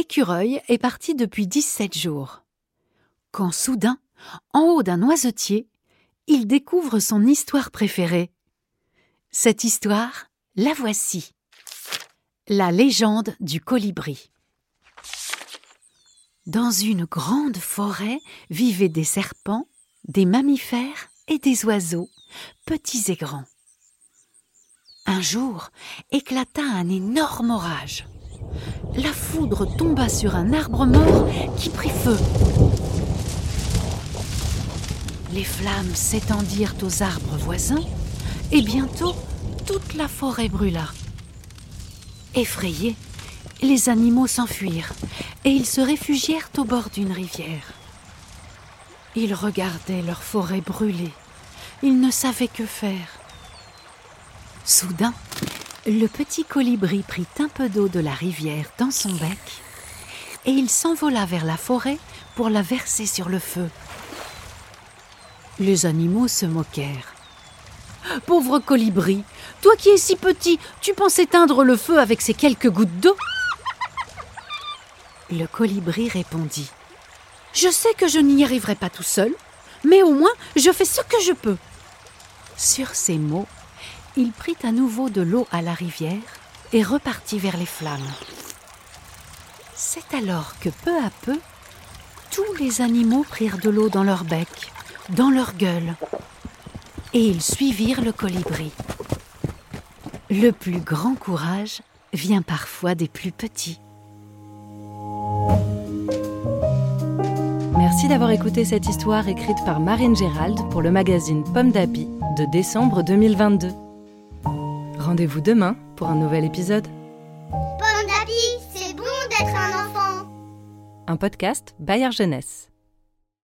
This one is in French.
Écureuil est parti depuis 17 jours. Quand soudain, en haut d'un noisetier, il découvre son histoire préférée. Cette histoire, la voici. La légende du colibri. Dans une grande forêt vivaient des serpents, des mammifères et des oiseaux, petits et grands. Un jour éclata un énorme orage. La foudre tomba sur un arbre mort qui prit feu. Les flammes s'étendirent aux arbres voisins et bientôt toute la forêt brûla. Effrayés, les animaux s'enfuirent et ils se réfugièrent au bord d'une rivière. Ils regardaient leur forêt brûler. Ils ne savaient que faire. Soudain, le petit colibri prit un peu d'eau de la rivière dans son bec et il s'envola vers la forêt pour la verser sur le feu. Les animaux se moquèrent. Pauvre colibri, toi qui es si petit, tu penses éteindre le feu avec ces quelques gouttes d'eau? Le colibri répondit. Je sais que je n'y arriverai pas tout seul, mais au moins je fais ce que je peux. Sur ces mots, il prit à nouveau de l'eau à la rivière et repartit vers les flammes. C'est alors que peu à peu, tous les animaux prirent de l'eau dans leur bec, dans leur gueule, et ils suivirent le colibri. Le plus grand courage vient parfois des plus petits. Merci d'avoir écouté cette histoire écrite par Marine Gérald pour le magazine Pomme d'Api de décembre 2022. Rendez-vous demain pour un nouvel épisode. Pomme d'api, c'est bon d'être un enfant. Un podcast Bayard Jeunesse.